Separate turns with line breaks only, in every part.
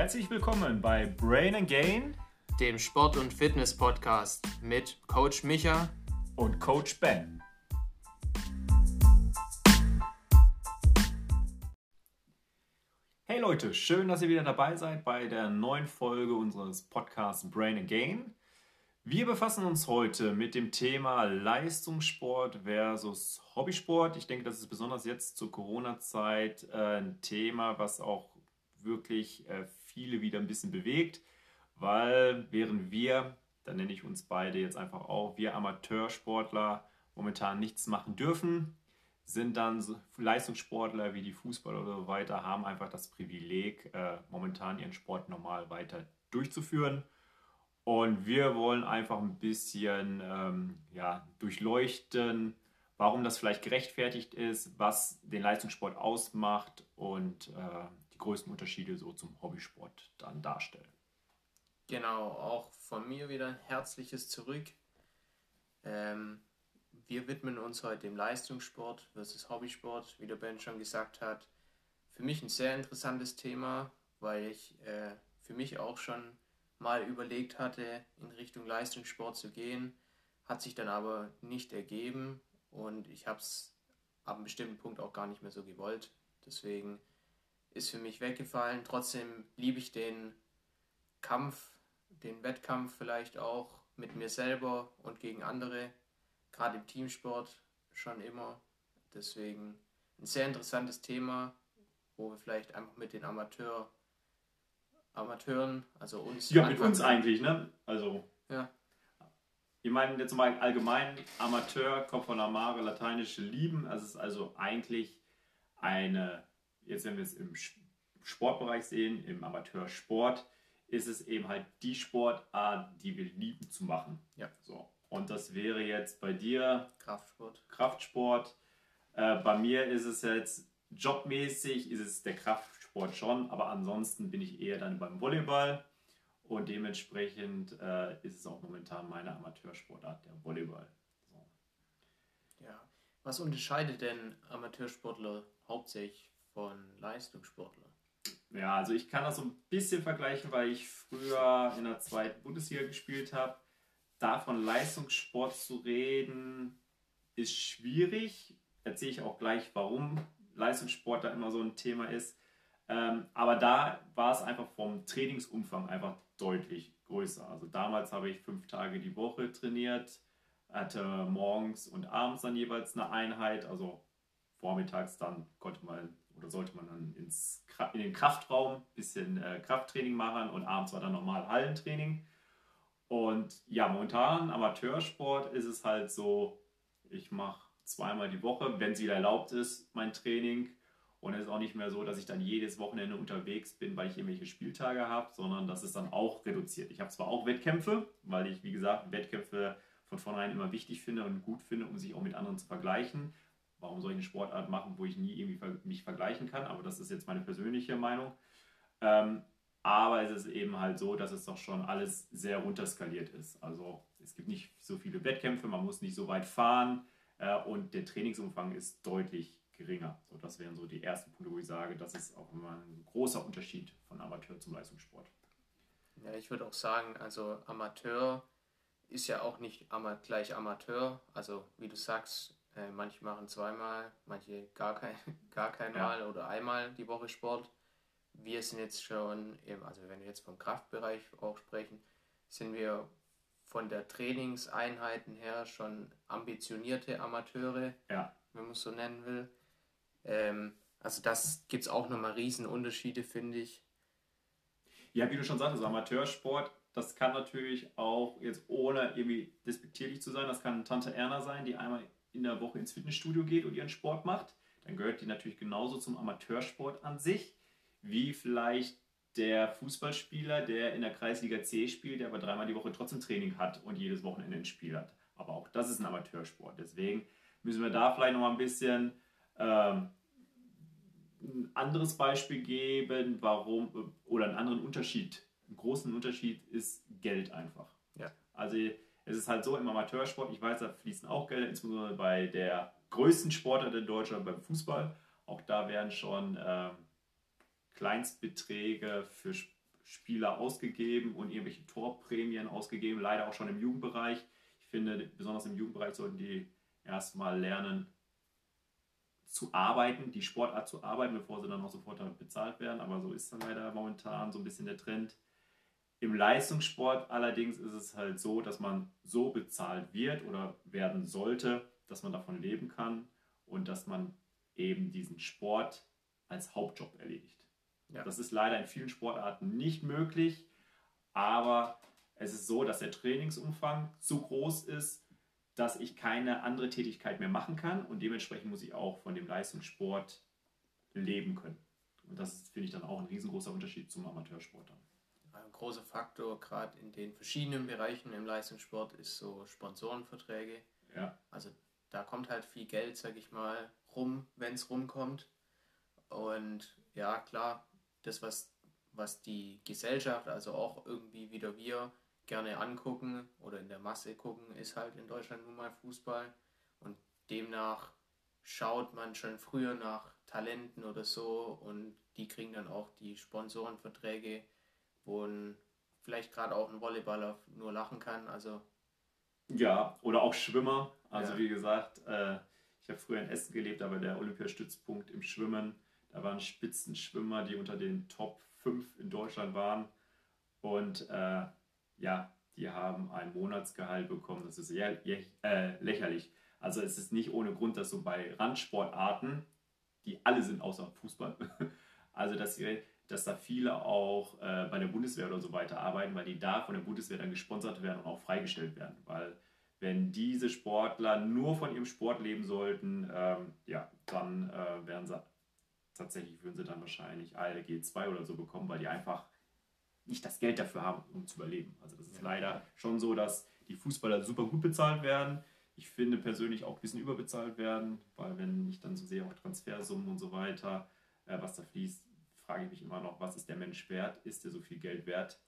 Herzlich willkommen bei Brain and Gain,
dem Sport- und Fitness-Podcast mit Coach Micha
und Coach Ben. Hey Leute, schön, dass ihr wieder dabei seid bei der neuen Folge unseres Podcasts Brain and Gain. Wir befassen uns heute mit dem Thema Leistungssport versus Hobbysport. Ich denke, das ist besonders jetzt zur Corona-Zeit äh, ein Thema, was auch wirklich viele wieder ein bisschen bewegt, weil während wir, da nenne ich uns beide jetzt einfach auch, wir Amateursportler momentan nichts machen dürfen, sind dann Leistungssportler wie die Fußballer oder so weiter, haben einfach das Privileg, äh, momentan ihren Sport normal weiter durchzuführen. Und wir wollen einfach ein bisschen ähm, ja, durchleuchten, warum das vielleicht gerechtfertigt ist, was den Leistungssport ausmacht und äh, größten Unterschiede so zum Hobbysport dann darstellen.
Genau, auch von mir wieder ein herzliches Zurück. Ähm, wir widmen uns heute dem Leistungssport versus Hobbysport, wie der Ben schon gesagt hat. Für mich ein sehr interessantes Thema, weil ich äh, für mich auch schon mal überlegt hatte, in Richtung Leistungssport zu gehen, hat sich dann aber nicht ergeben und ich habe es ab einem bestimmten Punkt auch gar nicht mehr so gewollt. Deswegen ist für mich weggefallen. Trotzdem liebe ich den Kampf, den Wettkampf vielleicht auch mit mir selber und gegen andere, gerade im Teamsport schon immer. Deswegen ein sehr interessantes Thema, wo wir vielleicht einfach mit den Amateur, Amateuren, also uns.
Ja, mit uns eigentlich, ne? Also.
Ja.
Ich meine jetzt mal allgemein Amateur, kommt von Amare, lateinische Lieben. Also es ist also eigentlich eine jetzt wenn wir es im Sportbereich sehen, im Amateursport, ist es eben halt die Sportart, die wir lieben zu machen.
Ja.
So. Und das wäre jetzt bei dir
Kraftsport.
Kraftsport. Äh, bei mir ist es jetzt jobmäßig, ist es der Kraftsport schon, aber ansonsten bin ich eher dann beim Volleyball und dementsprechend äh, ist es auch momentan meine Amateursportart, der Volleyball. So.
Ja. Was unterscheidet denn Amateursportler hauptsächlich von Leistungssportlern?
Ja, also ich kann das so ein bisschen vergleichen, weil ich früher in der zweiten Bundesliga gespielt habe. Da von Leistungssport zu reden, ist schwierig. Erzähle ich auch gleich, warum Leistungssport da immer so ein Thema ist. Ähm, aber da war es einfach vom Trainingsumfang einfach deutlich größer. Also damals habe ich fünf Tage die Woche trainiert, hatte morgens und abends dann jeweils eine Einheit. Also vormittags dann konnte man oder sollte man dann ins, in den Kraftraum ein bisschen äh, Krafttraining machen und abends war dann normal Hallentraining. Und ja, momentan Amateursport ist es halt so, ich mache zweimal die Woche, wenn es wieder erlaubt ist, mein Training. Und es ist auch nicht mehr so, dass ich dann jedes Wochenende unterwegs bin, weil ich irgendwelche Spieltage habe, sondern das ist dann auch reduziert. Ich habe zwar auch Wettkämpfe, weil ich, wie gesagt, Wettkämpfe von vornherein immer wichtig finde und gut finde, um sich auch mit anderen zu vergleichen warum soll ich eine Sportart machen, wo ich nie irgendwie mich vergleichen kann? Aber das ist jetzt meine persönliche Meinung. Ähm, aber es ist eben halt so, dass es doch schon alles sehr runterskaliert ist. Also es gibt nicht so viele Wettkämpfe, man muss nicht so weit fahren äh, und der Trainingsumfang ist deutlich geringer. So, das wären so die ersten Punkte, wo ich sage, das ist auch immer ein großer Unterschied von Amateur zum Leistungssport.
Ja, ich würde auch sagen, also Amateur ist ja auch nicht gleich Amateur. Also wie du sagst, äh, manche machen zweimal, manche gar kein, gar kein ja. Mal oder einmal die Woche Sport. Wir sind jetzt schon, im, also wenn wir jetzt vom Kraftbereich auch sprechen, sind wir von der Trainingseinheiten her schon ambitionierte Amateure,
ja.
wenn man es so nennen will. Ähm, also das gibt es auch nochmal Riesenunterschiede, finde ich.
Ja, wie du schon sagtest, Amateursport, das kann natürlich auch jetzt ohne irgendwie despektierlich zu sein, das kann Tante Erna sein, die einmal in der Woche ins Fitnessstudio geht und ihren Sport macht, dann gehört die natürlich genauso zum Amateursport an sich, wie vielleicht der Fußballspieler, der in der Kreisliga C spielt, der aber dreimal die Woche trotzdem Training hat und jedes Wochenende ein Spiel hat. Aber auch das ist ein Amateursport. Deswegen müssen wir da vielleicht noch mal ein bisschen ähm, ein anderes Beispiel geben, warum oder einen anderen Unterschied. Einen großen Unterschied ist Geld einfach.
Ja.
Also es ist halt so im Amateursport, ich weiß, da fließen auch Gelder, insbesondere bei der größten Sportart in Deutschland, beim Fußball. Auch da werden schon ähm, Kleinstbeträge für Spieler ausgegeben und irgendwelche Torprämien ausgegeben, leider auch schon im Jugendbereich. Ich finde, besonders im Jugendbereich sollten die erstmal lernen zu arbeiten, die Sportart zu arbeiten, bevor sie dann auch sofort damit bezahlt werden. Aber so ist dann leider momentan so ein bisschen der Trend. Im Leistungssport allerdings ist es halt so, dass man so bezahlt wird oder werden sollte, dass man davon leben kann und dass man eben diesen Sport als Hauptjob erledigt. Ja. Das ist leider in vielen Sportarten nicht möglich, aber es ist so, dass der Trainingsumfang zu groß ist, dass ich keine andere Tätigkeit mehr machen kann und dementsprechend muss ich auch von dem Leistungssport leben können. Und das finde ich dann auch ein riesengroßer Unterschied zum Amateursport.
Ein großer Faktor gerade in den verschiedenen Bereichen im Leistungssport ist so Sponsorenverträge. Ja. Also da kommt halt viel Geld, sag ich mal, rum, wenn es rumkommt. Und ja, klar, das, was, was die Gesellschaft, also auch irgendwie wieder wir, gerne angucken oder in der Masse gucken, ist halt in Deutschland nun mal Fußball. Und demnach schaut man schon früher nach Talenten oder so und die kriegen dann auch die Sponsorenverträge, wo ein, vielleicht gerade auch ein Volleyballer nur lachen kann. Also
ja, oder auch Schwimmer. Also ja. wie gesagt, äh, ich habe früher in Essen gelebt, aber der Olympiastützpunkt im Schwimmen, da waren Spitzenschwimmer, die unter den Top 5 in Deutschland waren. Und äh, ja, die haben ein Monatsgehalt bekommen. Das ist ja, äh, lächerlich. Also es ist nicht ohne Grund, dass so bei Randsportarten, die alle sind außer Fußball, also dass, sie, dass da viele auch äh, bei der Bundeswehr oder so weiter arbeiten, weil die da von der Bundeswehr dann gesponsert werden und auch freigestellt werden. Weil wenn diese Sportler nur von ihrem Sport leben sollten, ähm, ja, dann äh, werden sie tatsächlich, würden sie dann wahrscheinlich ALG 2 oder so bekommen, weil die einfach nicht das Geld dafür haben, um zu überleben. Also das ist ja. leider schon so, dass die Fußballer super gut bezahlt werden. Ich finde persönlich auch ein bisschen überbezahlt werden, weil wenn ich dann so sehe, auch Transfersummen und so weiter, äh, was da fließt, frage ich mich immer noch, was ist der Mensch wert? Ist der so viel Geld wert?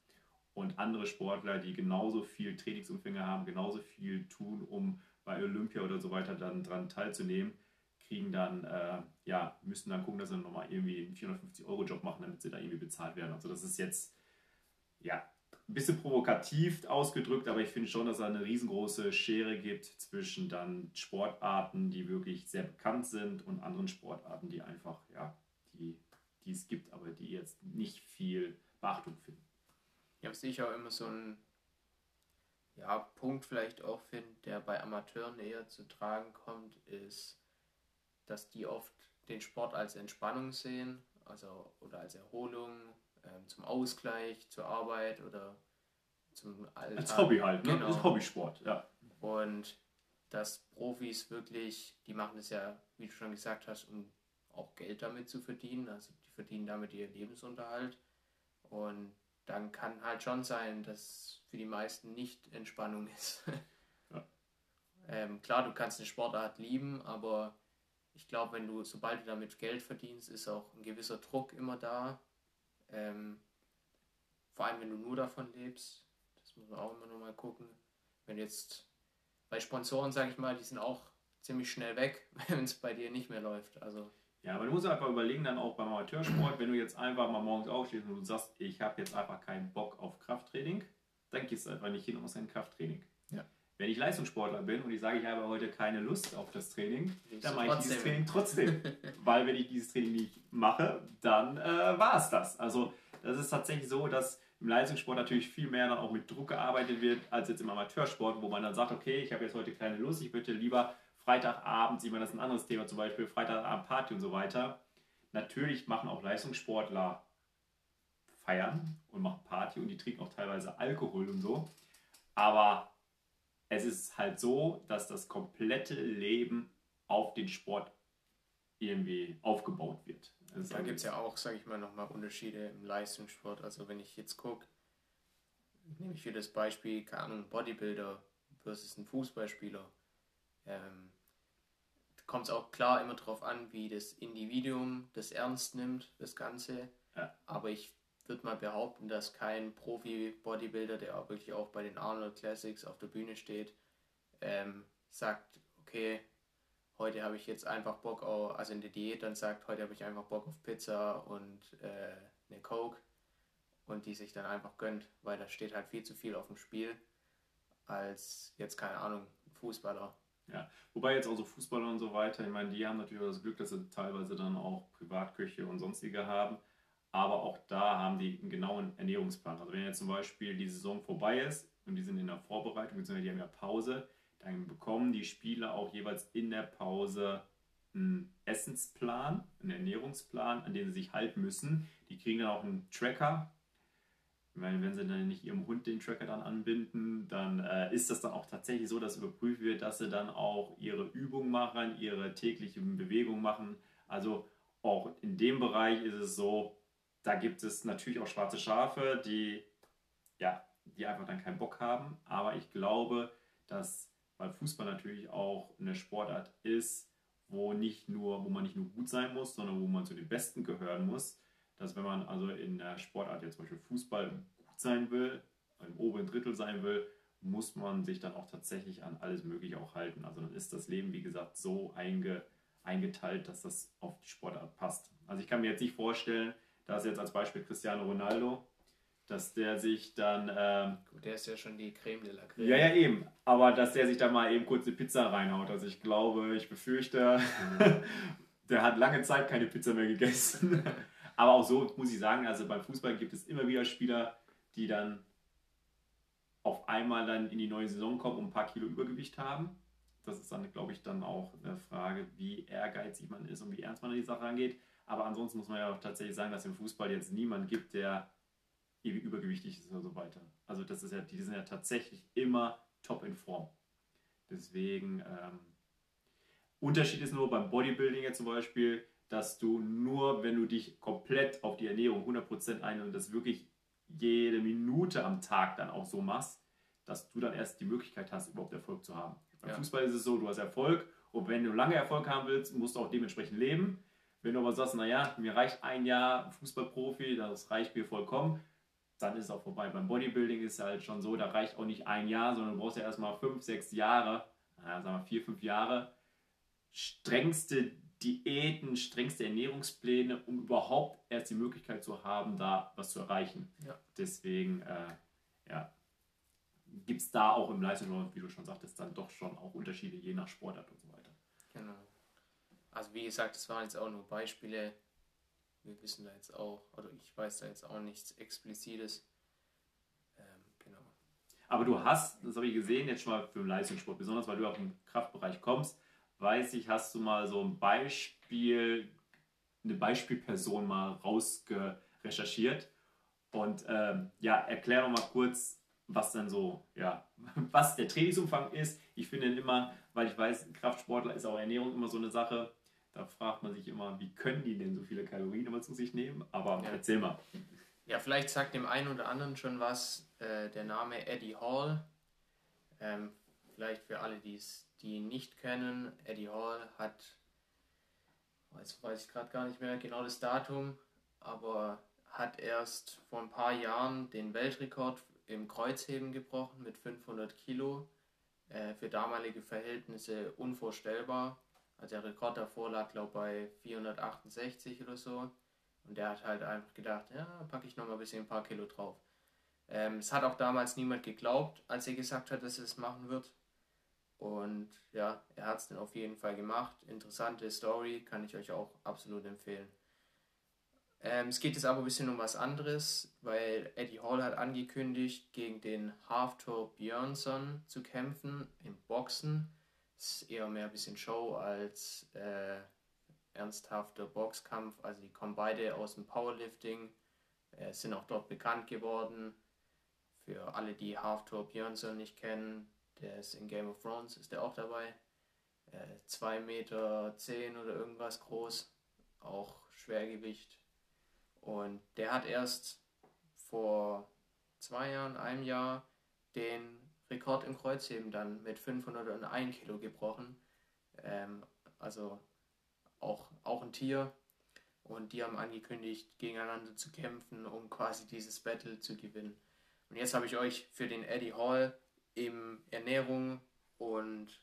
Und andere Sportler, die genauso viel Trainingsumfänge haben, genauso viel tun, um bei Olympia oder so weiter dann dran teilzunehmen, kriegen dann, äh, ja, müssen dann gucken, dass sie nochmal irgendwie einen 450-Euro-Job machen, damit sie da irgendwie bezahlt werden. Also das ist jetzt ja, ein bisschen provokativ ausgedrückt, aber ich finde schon, dass es eine riesengroße Schere gibt zwischen dann Sportarten, die wirklich sehr bekannt sind und anderen Sportarten, die einfach, ja, die, die es gibt, aber die jetzt nicht viel Beachtung finden.
Ja, was ich auch immer so ein ja, Punkt vielleicht auch finde, der bei Amateuren eher zu tragen kommt, ist, dass die oft den Sport als Entspannung sehen, also oder als Erholung ähm, zum Ausgleich, zur Arbeit oder zum Alltag. Als Hobby halt, ne? Genau. Als Hobbysport, ja. Und dass Profis wirklich, die machen das ja, wie du schon gesagt hast, um auch Geld damit zu verdienen. Also verdienen damit ihren Lebensunterhalt. Und dann kann halt schon sein, dass für die meisten nicht Entspannung ist. Ja. ähm, klar, du kannst eine Sportart lieben, aber ich glaube, wenn du, sobald du damit Geld verdienst, ist auch ein gewisser Druck immer da. Ähm, vor allem, wenn du nur davon lebst, das muss man auch immer noch mal gucken. Wenn jetzt bei Sponsoren, sage ich mal, die sind auch ziemlich schnell weg, wenn es bei dir nicht mehr läuft. Also
ja, aber du musst einfach überlegen, dann auch beim Amateursport, wenn du jetzt einfach mal morgens aufstehst und du sagst, ich habe jetzt einfach keinen Bock auf Krafttraining, dann gehst du einfach nicht hin und machst ein Krafttraining. Ja. Wenn ich Leistungssportler bin und ich sage, ich habe heute keine Lust auf das Training, dann mache ich dieses Training trotzdem. Weil wenn ich dieses Training nicht mache, dann äh, war es das. Also das ist tatsächlich so, dass im Leistungssport natürlich viel mehr dann auch mit Druck gearbeitet wird, als jetzt im Amateursport, wo man dann sagt, okay, ich habe jetzt heute keine Lust, ich möchte lieber Freitagabend, ich meine, das ist ein anderes Thema, zum Beispiel Freitagabend Party und so weiter. Natürlich machen auch Leistungssportler feiern und machen Party und die trinken auch teilweise Alkohol und so. Aber es ist halt so, dass das komplette Leben auf den Sport irgendwie aufgebaut wird.
Also da gibt es ja auch, sage ich mal, nochmal Unterschiede im Leistungssport. Also wenn ich jetzt gucke, nehme ich für das Beispiel, keine Ahnung, Bodybuilder versus ein Fußballspieler. Ähm, kommt es auch klar immer darauf an, wie das Individuum das ernst nimmt, das Ganze. Ja. Aber ich würde mal behaupten, dass kein Profi-Bodybuilder, der auch wirklich auch bei den Arnold Classics auf der Bühne steht, ähm, sagt, okay, heute habe ich jetzt einfach Bock auf, also in der Diät dann sagt, heute habe ich einfach Bock auf Pizza und äh, eine Coke. und die sich dann einfach gönnt, weil da steht halt viel zu viel auf dem Spiel als jetzt, keine Ahnung, Fußballer.
Ja, wobei jetzt auch so Fußballer und so weiter, ich meine, die haben natürlich auch das Glück, dass sie teilweise dann auch Privatköche und sonstige haben. Aber auch da haben die einen genauen Ernährungsplan. Also wenn jetzt zum Beispiel die Saison vorbei ist und die sind in der Vorbereitung, beziehungsweise die haben ja Pause, dann bekommen die Spieler auch jeweils in der Pause einen Essensplan, einen Ernährungsplan, an den sie sich halten müssen. Die kriegen dann auch einen Tracker. Weil wenn sie dann nicht ihrem Hund den Tracker dann anbinden, dann äh, ist das dann auch tatsächlich so, dass überprüft wird, dass sie dann auch ihre Übungen machen, ihre täglichen Bewegungen machen. Also auch in dem Bereich ist es so, da gibt es natürlich auch schwarze Schafe, die ja, die einfach dann keinen Bock haben. Aber ich glaube, dass weil Fußball natürlich auch eine Sportart ist, wo nicht nur, wo man nicht nur gut sein muss, sondern wo man zu den Besten gehören muss. Dass wenn man also in der Sportart jetzt zum Beispiel Fußball gut sein will, im oberen Drittel sein will, muss man sich dann auch tatsächlich an alles Mögliche auch halten. Also dann ist das Leben, wie gesagt, so einge, eingeteilt, dass das auf die Sportart passt. Also ich kann mir jetzt nicht vorstellen, dass jetzt als Beispiel Cristiano Ronaldo, dass der sich dann. Ähm,
Gut, der ist ja schon die Creme de la Creme.
Ja, ja, eben. Aber dass der sich da mal eben kurz eine Pizza reinhaut. Also ich glaube, ich befürchte, der hat lange Zeit keine Pizza mehr gegessen. Aber auch so muss ich sagen, also beim Fußball gibt es immer wieder Spieler, die dann auf einmal dann in die neue Saison kommen und ein paar Kilo Übergewicht haben. Das ist dann, glaube ich, dann auch eine Frage, wie ehrgeizig man ist und wie ernst man an die Sache angeht. Aber ansonsten muss man ja auch tatsächlich sagen, dass es im Fußball jetzt niemand gibt, der ewig übergewichtig ist oder so weiter. Also das ist ja, die sind ja tatsächlich immer top in Form. Deswegen, ähm, Unterschied ist nur beim Bodybuilding jetzt zum Beispiel, dass du nur, wenn du dich komplett auf die Ernährung 100% ein und das wirklich jede Minute am Tag dann auch so machst, dass du dann erst die Möglichkeit hast, überhaupt Erfolg zu haben. Beim ja. Fußball ist es so, du hast Erfolg und wenn du lange Erfolg haben willst, musst du auch dementsprechend leben. Wenn du aber sagst, naja, mir reicht ein Jahr Fußballprofi, das reicht mir vollkommen, dann ist es auch vorbei. Beim Bodybuilding ist es halt schon so, da reicht auch nicht ein Jahr, sondern du brauchst ja erstmal fünf, sechs Jahre, naja, sagen wir vier, fünf Jahre, strengste Diäten, strengste Ernährungspläne, um überhaupt erst die Möglichkeit zu haben, da was zu erreichen. Ja. Deswegen, äh, ja, gibt es da auch im Leistungssport, wie du schon sagtest, dann doch schon auch Unterschiede je nach Sportart und so weiter.
Genau. Also wie gesagt, das waren jetzt auch nur Beispiele. Wir wissen da jetzt auch, oder ich weiß da jetzt auch nichts Explizites. Ähm, genau.
Aber du hast, das habe ich gesehen, jetzt schon mal für den Leistungssport, besonders weil du auch im Kraftbereich kommst, weiß ich, hast du mal so ein Beispiel, eine Beispielperson mal rausgerecherchiert. Und ähm, ja, erklär doch mal kurz, was dann so, ja, was der Trainingsumfang ist. Ich finde immer, weil ich weiß, Kraftsportler ist auch Ernährung immer so eine Sache. Da fragt man sich immer, wie können die denn so viele Kalorien immer zu sich nehmen? Aber ja. erzähl mal.
Ja, vielleicht sagt dem einen oder anderen schon was äh, der Name Eddie Hall. Ähm, vielleicht für alle, die ihn nicht kennen. Eddie Hall hat, jetzt weiß ich gerade gar nicht mehr genau das Datum, aber hat erst vor ein paar Jahren den Weltrekord im Kreuzheben gebrochen mit 500 Kilo. Äh, für damalige Verhältnisse unvorstellbar. Also der Rekord davor lag, glaube ich, bei 468 oder so. Und der hat halt einfach gedacht, ja, packe ich noch mal ein bisschen ein paar Kilo drauf. Ähm, es hat auch damals niemand geglaubt, als er gesagt hat, dass er es machen wird. Und ja, er hat es dann auf jeden Fall gemacht. Interessante Story, kann ich euch auch absolut empfehlen. Ähm, es geht jetzt aber ein bisschen um was anderes, weil Eddie Hall hat angekündigt, gegen den Halftor Björnsson zu kämpfen im Boxen ist eher mehr ein bisschen Show als äh, ernsthafter Boxkampf. Also die kommen beide aus dem Powerlifting, äh, sind auch dort bekannt geworden. Für alle, die Half-Tour Björnsson nicht kennen, der ist in Game of Thrones, ist der auch dabei. 2 äh, Meter 10 oder irgendwas groß, auch Schwergewicht. Und der hat erst vor zwei Jahren, einem Jahr, den Rekord im Kreuzheben dann mit 501 Kilo gebrochen. Ähm, also auch, auch ein Tier. Und die haben angekündigt, gegeneinander zu kämpfen, um quasi dieses Battle zu gewinnen. Und jetzt habe ich euch für den Eddie Hall im Ernährung und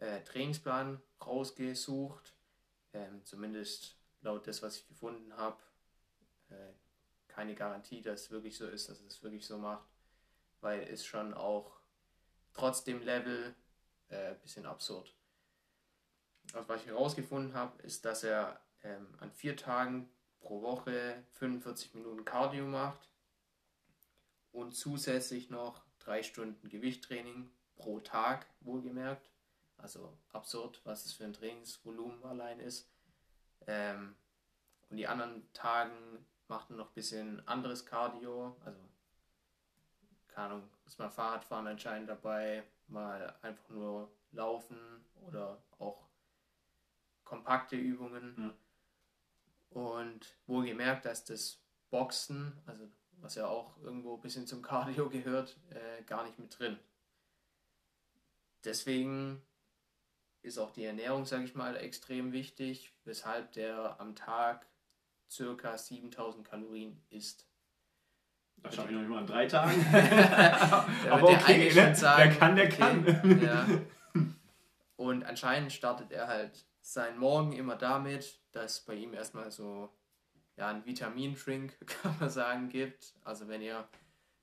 äh, Trainingsplan rausgesucht. Ähm, zumindest laut des, was ich gefunden habe. Äh, keine Garantie, dass es wirklich so ist, dass es wirklich so macht, weil es schon auch trotz dem Level ein äh, bisschen absurd. Also was ich herausgefunden habe, ist, dass er ähm, an vier Tagen pro Woche 45 Minuten Cardio macht und zusätzlich noch drei Stunden Gewichttraining pro Tag, wohlgemerkt. Also absurd, was es für ein Trainingsvolumen allein ist. Ähm, und die anderen Tagen macht er noch ein bisschen anderes Cardio, also keine Ahnung, ist mal Fahrradfahren anscheinend dabei, mal einfach nur laufen oder auch kompakte Übungen. Mhm. Und wohlgemerkt, dass das Boxen, also was ja auch irgendwo ein bisschen zum Cardio gehört, äh, gar nicht mit drin. Deswegen ist auch die Ernährung, sage ich mal, extrem wichtig, weshalb der am Tag circa 7000 Kalorien isst.
Das schaffe ich noch nicht mal in drei Tagen. Aber okay,
ne? sagen, wer kann, der okay, kann. ja. Und anscheinend startet er halt seinen Morgen immer damit, dass bei ihm erstmal so ja, ein Vitamintrink, kann man sagen, gibt. Also wenn ihr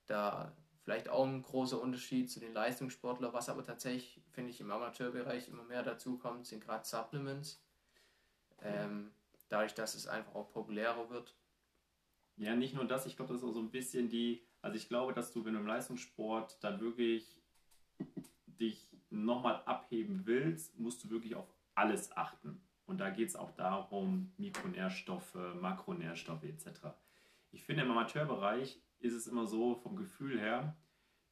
da vielleicht auch ein großer Unterschied zu den Leistungssportlern, was aber tatsächlich, finde ich, im Amateurbereich immer mehr dazu kommt, sind gerade Supplements. Ähm, dadurch, dass es einfach auch populärer wird.
Ja, nicht nur das, ich glaube, das ist auch so ein bisschen die, also ich glaube, dass du, wenn du im Leistungssport dann wirklich dich nochmal abheben willst, musst du wirklich auf alles achten. Und da geht es auch darum, Mikronährstoffe, Makronährstoffe etc. Ich finde, im Amateurbereich ist es immer so vom Gefühl her,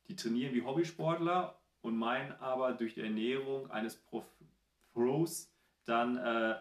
die trainieren wie Hobbysportler und meinen aber durch die Ernährung eines Prof Pros dann äh,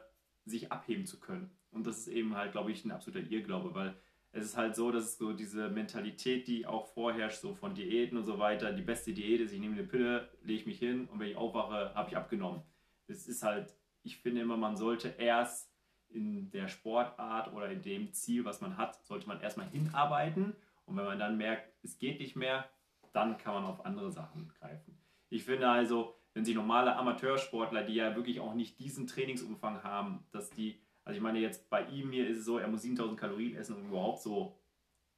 sich abheben zu können. Und das ist eben halt, glaube ich, ein absoluter Irrglaube, weil es ist halt so, dass so diese Mentalität, die auch vorherrscht, so von Diäten und so weiter, die beste Diät ist, ich nehme eine Pille, lege ich mich hin und wenn ich aufwache, habe ich abgenommen. Es ist halt, ich finde immer, man sollte erst in der Sportart oder in dem Ziel, was man hat, sollte man erstmal hinarbeiten und wenn man dann merkt, es geht nicht mehr, dann kann man auf andere Sachen greifen. Ich finde also, wenn sich normale Amateursportler, die ja wirklich auch nicht diesen Trainingsumfang haben, dass die, also ich meine jetzt bei ihm hier ist es so, er muss 7000 Kalorien essen, um überhaupt so,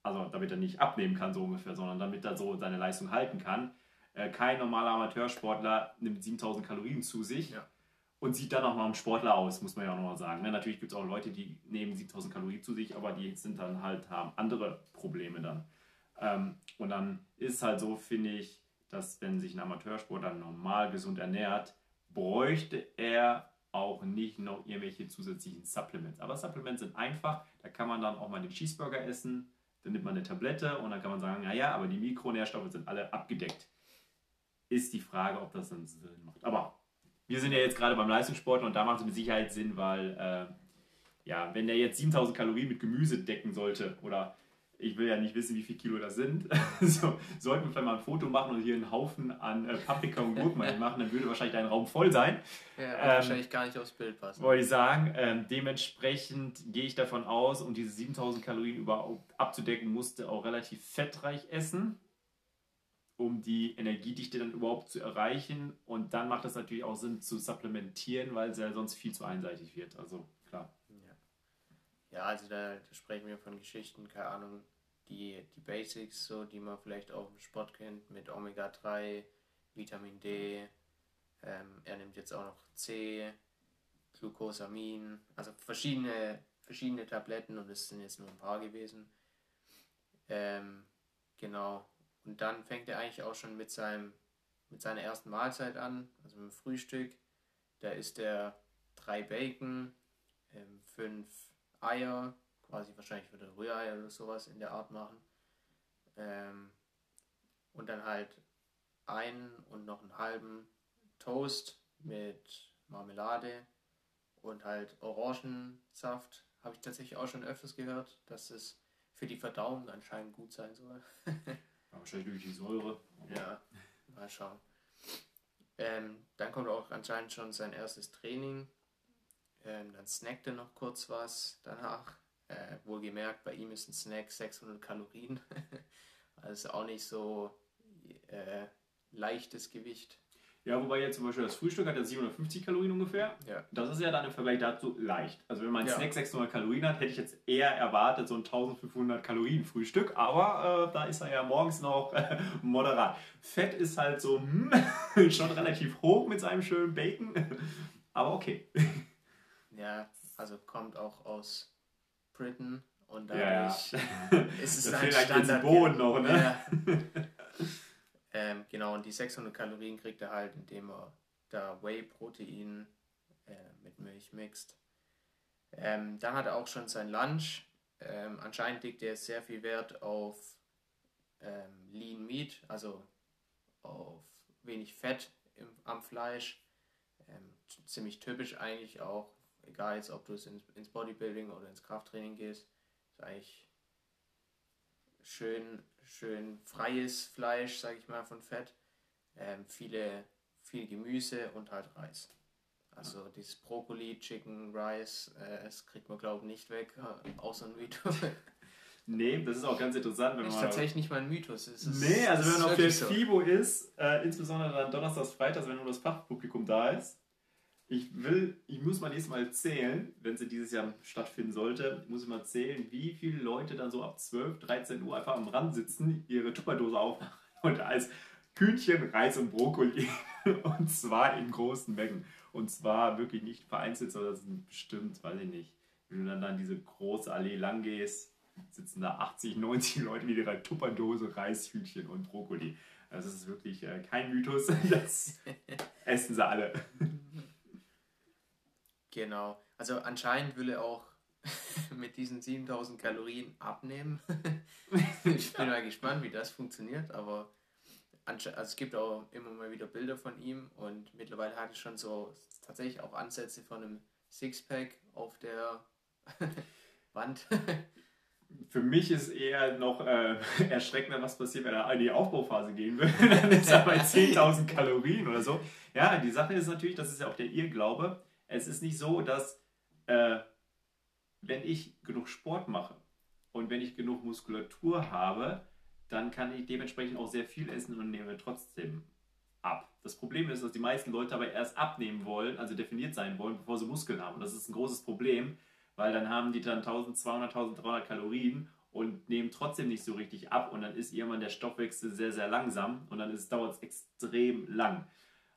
also damit er nicht abnehmen kann so ungefähr, sondern damit er so seine Leistung halten kann. Äh, kein normaler Amateursportler nimmt 7000 Kalorien zu sich. Ja. Und sieht dann auch mal ein Sportler aus, muss man ja auch nochmal sagen. Ne? Natürlich gibt es auch Leute, die nehmen 7000 Kalorien zu sich, aber die sind dann halt, haben andere Probleme dann. Ähm, und dann ist halt so, finde ich, dass wenn sich ein Amateursportler normal gesund ernährt, bräuchte er auch nicht noch irgendwelche zusätzlichen Supplements. Aber Supplements sind einfach, da kann man dann auch mal den Cheeseburger essen, dann nimmt man eine Tablette und dann kann man sagen, naja, aber die Mikronährstoffe sind alle abgedeckt. Ist die Frage, ob das dann Sinn macht. Aber wir sind ja jetzt gerade beim Leistungssport und da macht es mit Sicherheit Sinn, weil äh, ja, wenn der jetzt 7000 Kalorien mit Gemüse decken sollte oder ich will ja nicht wissen, wie viel Kilo das sind. so, sollten wir vielleicht mal ein Foto machen und hier einen Haufen an äh, Paprika und Gurken machen, dann würde wahrscheinlich dein Raum voll sein.
Ja, ähm, wahrscheinlich gar nicht aufs Bild passen.
Wollte ich sagen. Ähm, dementsprechend gehe ich davon aus, um diese 7000 Kalorien überhaupt abzudecken, musste auch relativ fettreich essen, um die Energiedichte dann überhaupt zu erreichen. Und dann macht es natürlich auch Sinn zu supplementieren, weil es ja sonst viel zu einseitig wird. Also klar.
Ja, also da, da, sprechen wir von Geschichten, keine Ahnung, die, die Basics, so, die man vielleicht auch im Sport kennt, mit Omega-3, Vitamin D, ähm, er nimmt jetzt auch noch C, Glucosamin, also verschiedene, verschiedene Tabletten und es sind jetzt nur ein paar gewesen. Ähm, genau. Und dann fängt er eigentlich auch schon mit, seinem, mit seiner ersten Mahlzeit an, also mit dem Frühstück. Da isst er drei Bacon, ähm, fünf Eier, quasi wahrscheinlich würde Rührei oder sowas in der Art machen. Ähm, und dann halt einen und noch einen halben Toast mit Marmelade und halt Orangensaft. Habe ich tatsächlich auch schon öfters gehört, dass es für die Verdauung anscheinend gut sein soll.
wahrscheinlich durch die Säure.
Ja, mal schauen. Ähm, dann kommt auch anscheinend schon sein erstes Training. Ähm, dann snackt er noch kurz was danach. Äh, wohlgemerkt, bei ihm ist ein Snack 600 Kalorien. also auch nicht so äh, leichtes Gewicht.
Ja, wobei jetzt zum Beispiel das Frühstück hat ja 750 Kalorien ungefähr.
Ja.
Das ist ja dann im Vergleich dazu leicht. Also wenn mein
Ja.
Snack 600 Kalorien hat, hätte ich jetzt eher erwartet so ein 1500 Kalorien Frühstück. Aber äh, da ist er ja morgens noch äh, moderat. Fett ist halt so hm, schon relativ hoch mit seinem schönen Bacon. Aber okay.
Ja, also kommt auch aus Britain und
Ja, ja.
dadurch ist es
Da
ein
fehlt eigentlich jetzt
Standard.
Boden noch, ne?
Ja. ähm, genau, und die 600 Kalorien kriegt er halt, indem er da Whey-Protein äh, mit Milch mixt. Ähm, dann hat er auch schon sein Lunch. Ähm, anscheinend legt er sehr viel Wert auf ähm, Lean Meat, also auf wenig Fett im, am Fleisch. Ähm, ziemlich typisch eigentlich auch, egal jetzt ob du es ins, ins Bodybuilding oder ins Krafttraining gehst, ist eigentlich schön, schön freies Fleisch, sage ich mal, von Fett. Ähm, viele, viel Gemüse und halt Reis. Also dieses Brokkoli, Chicken, Rice, äh, das kriegt man glaube ich nicht weg, äh, außer ein Mythos.
Nee, das ist auch ganz interessant, wenn
ist
man.
tatsächlich nicht mal ein Mythos. Es ist,
Nee, also wenn
ist
man auf der
so.
FIBO ist, äh, insbesondere dann donnerstags, freitags, wenn nur das Fachpublikum da ist, ich will, ich muss mal nächstes Mal zählen, wenn sie dieses Jahr stattfinden sollte, muss ich mal zählen, wie viele Leute dann so ab 12, 13 Uhr einfach am Rand sitzen, ihre Tupperdose aufmachen und als Kühnchen, Reis und Brokkoli und zwar in großen Mengen und zwar wirklich nicht vereinzelt, sondern bestimmt, weiß ich nicht, wenn du dann, dann diese große Allee lang gehst, sitzen da 80, 90 Leute mit ihrer Tupperdose Reis, Hühnchen und Brokkoli. Also es ist wirklich äh, kein Mythos, das essen sie alle.
Genau. Also anscheinend will er auch mit diesen 7000 Kalorien abnehmen. ich bin mal gespannt, wie das funktioniert, aber also es gibt auch immer mal wieder Bilder von ihm und mittlerweile hat er schon so tatsächlich auch Ansätze von einem Sixpack auf der Wand.
Für mich ist eher noch äh, erschreckender, was passiert, wenn er in die Aufbauphase gehen will. Dann ist er bei 10.000 Kalorien oder so. Ja, die Sache ist natürlich, das ist ja auch der Irrglaube, es ist nicht so, dass äh, wenn ich genug Sport mache und wenn ich genug Muskulatur habe, dann kann ich dementsprechend auch sehr viel essen und nehme trotzdem ab. Das Problem ist, dass die meisten Leute aber erst abnehmen wollen, also definiert sein wollen, bevor sie Muskeln haben. Und das ist ein großes Problem, weil dann haben die dann 1200, 1300 Kalorien und nehmen trotzdem nicht so richtig ab und dann ist irgendwann der Stoffwechsel sehr, sehr langsam und dann dauert es extrem lang.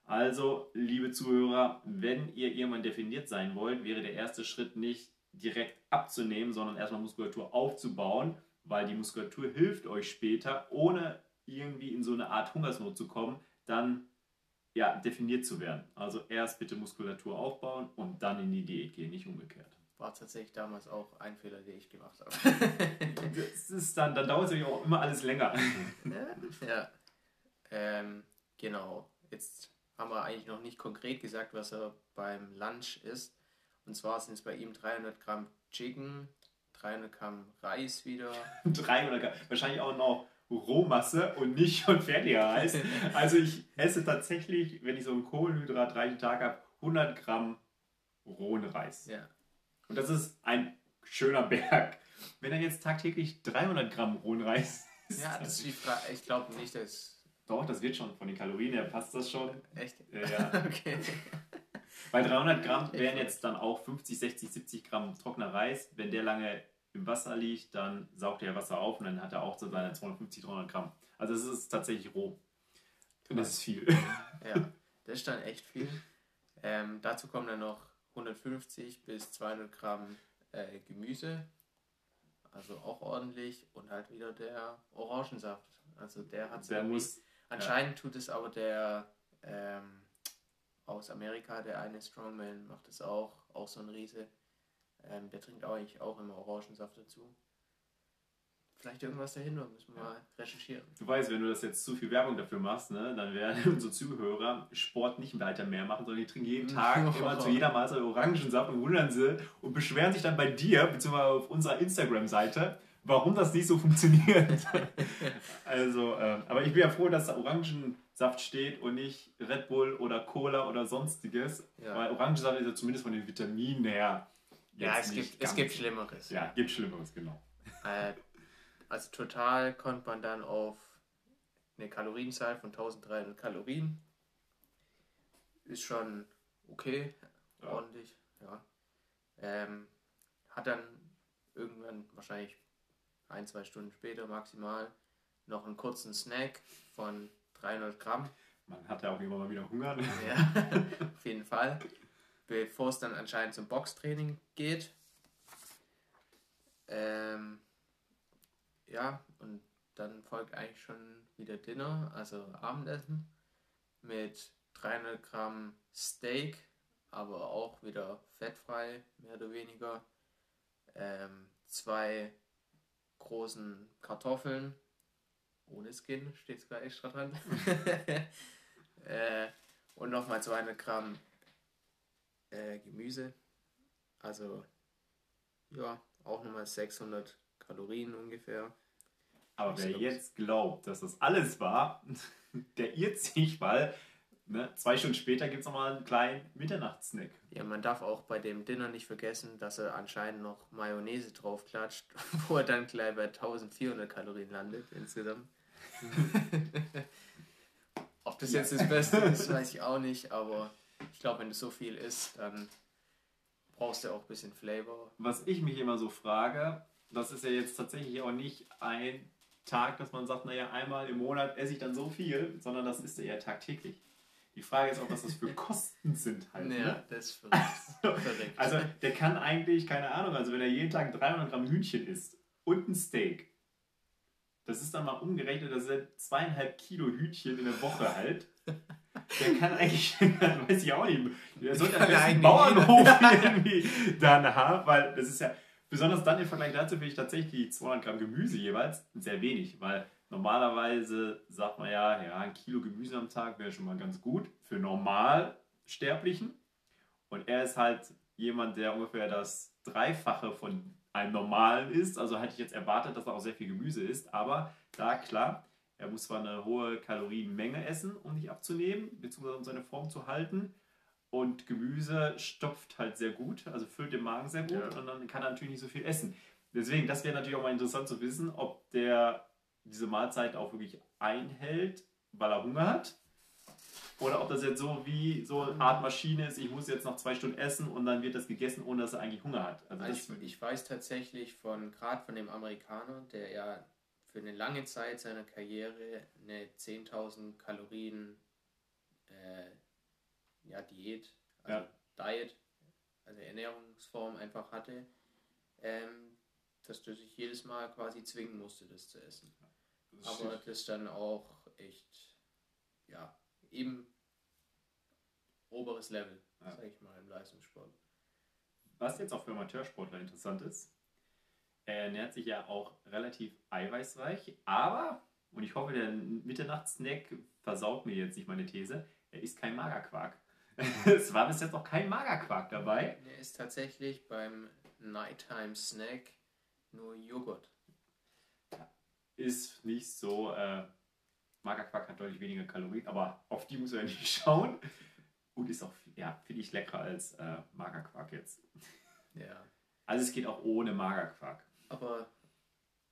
Also, liebe Zuhörer, wenn ihr irgendwann definiert sein wollt, wäre der erste Schritt nicht direkt abzunehmen, sondern erstmal Muskulatur aufzubauen, weil die Muskulatur hilft euch später, ohne irgendwie in so eine Art Hungersnot zu kommen, dann ja, definiert zu werden. Also erst bitte Muskulatur aufbauen und dann in die Diät gehen, nicht umgekehrt.
War tatsächlich damals auch ein Fehler, den ich gemacht habe.
Das ist dann, dann dauert es natürlich auch immer alles länger.
ja. Ähm, genau. Jetzt haben wir eigentlich noch nicht konkret gesagt, was er beim Lunch isst. Und zwar sind es bei ihm 300 Gramm Chicken, 300 Gramm Reis wieder.
300 Gramm. Wahrscheinlich auch noch Rohmasse und nicht schon fertiger Reis. Also ich esse tatsächlich, wenn ich so einen kohlenhydratreichen Tag habe, 100 Gramm rohen Reis.
Ja.
Und das ist ein schöner Berg. Wenn er jetzt tagtäglich 300 Gramm rohen Reis isst,
Ja, das ist die Frage. Ich glaube nicht, dass.
Doch, das wird schon von den Kalorien her, passt das schon.
Echt?
Ja, ja.
Okay.
Bei 300 Gramm wären jetzt dann auch 50, 60, 70 Gramm trockener Reis. Wenn der lange im Wasser liegt, dann saugt er Wasser auf und dann hat er auch so seine 250, 300 Gramm. Also es ist tatsächlich roh. Und das ist viel.
Ja, das ist dann echt viel. Ähm, dazu kommen dann noch 150 bis 200 Gramm äh, Gemüse. Also auch ordentlich. Und halt wieder der Orangensaft. Also der hat
Der muss,
Anscheinend tut es aber der ähm, aus Amerika, der eine Strongman, macht es auch, auch so ein Riese. Ähm, der trinkt eigentlich auch immer Orangensaft dazu. Vielleicht irgendwas dahinter, müssen wir mal recherchieren.
du weißt, wenn du das jetzt zu viel Werbung dafür machst, ne, dann werden unsere Zuhörer Sport nicht weiter mehr machen, sondern die trinken jeden Tag immer zu jeder Mahlzeit Orangensaft und wundern sie und beschweren sich dann bei dir, beziehungsweise auf unserer Instagram-Seite, warum das nicht so funktioniert. also, ähm, aber ich bin ja froh, dass da Orangensaft steht und nicht Red Bull oder Cola oder sonstiges,
Ja.
weil Orangensaft ist ja zumindest von den Vitaminen her.
Ja, es gibt, es gibt Schlimmeres.
Ja, gibt Schlimmeres, genau.
Äh, also total kommt man dann auf eine Kalorienzahl von 1300 Kalorien. ist schon okay, ja. ordentlich, ja. Ähm, hat dann irgendwann wahrscheinlich ein, zwei Stunden später maximal noch einen kurzen Snack von 300 Gramm.
Man hat ja auch immer mal wieder Hunger.
Ja, auf jeden Fall. Bevor es dann anscheinend zum Boxtraining geht. Ähm, ja, und dann folgt eigentlich schon wieder Dinner, also Abendessen mit 300 Gramm Steak, aber auch wieder fettfrei, mehr oder weniger. Ähm, zwei großen Kartoffeln, ohne Skin, steht sogar extra dran. äh, und nochmal 200 Gramm äh, Gemüse. Also, ja, auch nochmal 600 Kalorien ungefähr.
Aber wer jetzt glaubt, dass das alles war, der irrt sich, weil ne, zwei Stunden später gibt es nochmal einen kleinen Mitternachtssnack.
Ja, man darf auch bei dem Dinner nicht vergessen, dass er anscheinend noch Mayonnaise draufklatscht, wo er dann gleich bei 1400 Kalorien landet insgesamt. Ob das jetzt das Beste ist, weiß ich auch nicht, aber ich glaube, wenn du so viel isst, dann brauchst du auch ein bisschen Flavor.
Was ich mich immer so frage, das ist ja jetzt tatsächlich auch nicht ein Tag, dass man sagt, naja, einmal im Monat esse ich dann so viel, sondern das ist ja tagtäglich. Die Frage ist auch, was das für Kosten sind halt. Ja, ne? das ist verrückt. Also, der kann eigentlich, keine Ahnung, also wenn er jeden Tag 300 Gramm Hühnchen isst und ein Steak, das ist dann mal umgerechnet, das sind zweieinhalb Kilo Hühnchen in der Woche halt. Der kann eigentlich, weiß ich auch nicht, der sollte einen Bauernhof irgendwie dann haben, weil das ist ja, besonders dann im Vergleich dazu finde ich tatsächlich die 200 Gramm Gemüse jeweils sehr wenig, weil Normalerweise sagt man ja, ja, ein Kilo Gemüse am Tag wäre schon mal ganz gut für Normalsterblichen. Und er ist halt jemand, der ungefähr das Dreifache von einem Normalen ist. Also hätte ich jetzt erwartet, dass er auch sehr viel Gemüse isst. Aber da klar, er muss zwar eine hohe Kalorienmenge essen, um nicht abzunehmen, beziehungsweise um seine Form zu halten. Und Gemüse stopft halt sehr gut, also füllt den Magen sehr gut ja. und dann kann er natürlich nicht so viel essen. Deswegen, das wäre natürlich auch mal interessant zu wissen, ob der diese Mahlzeit auch wirklich einhält, weil er Hunger hat. Oder ob das jetzt so wie so eine Art Maschine ist, ich muss jetzt noch zwei Stunden essen und dann wird das gegessen, ohne dass er eigentlich Hunger hat.
Also, also ich, ich, weiß tatsächlich von, gerade von dem Amerikaner, der ja für eine lange Zeit seiner Karriere eine 10.000 Kalorien äh, ja, Diät, also ja. Diet, also Ernährungsform einfach hatte, ähm, dass du dich jedes Mal quasi zwingen musste, das zu essen. Das aber das ist dann auch echt, ja, eben oberes Level, ja. sag ich mal, im Leistungssport.
Was jetzt auch für Amateursportler interessant ist, er ernährt sich ja auch relativ eiweißreich, aber, und ich hoffe, der Mitternachtssnack versaut mir jetzt nicht meine These, er ist kein Magerquark. es war bis jetzt noch kein Magerquark dabei.
Er ist tatsächlich beim Nighttime Snack nur Joghurt
ist nicht so. Äh, Magerquark hat deutlich weniger Kalorien, aber auf die muss man ja nicht schauen. Und ist auch, ja, finde ich leckerer als äh, Magerquark jetzt. Ja. Also es geht auch ohne Magerquark.
Aber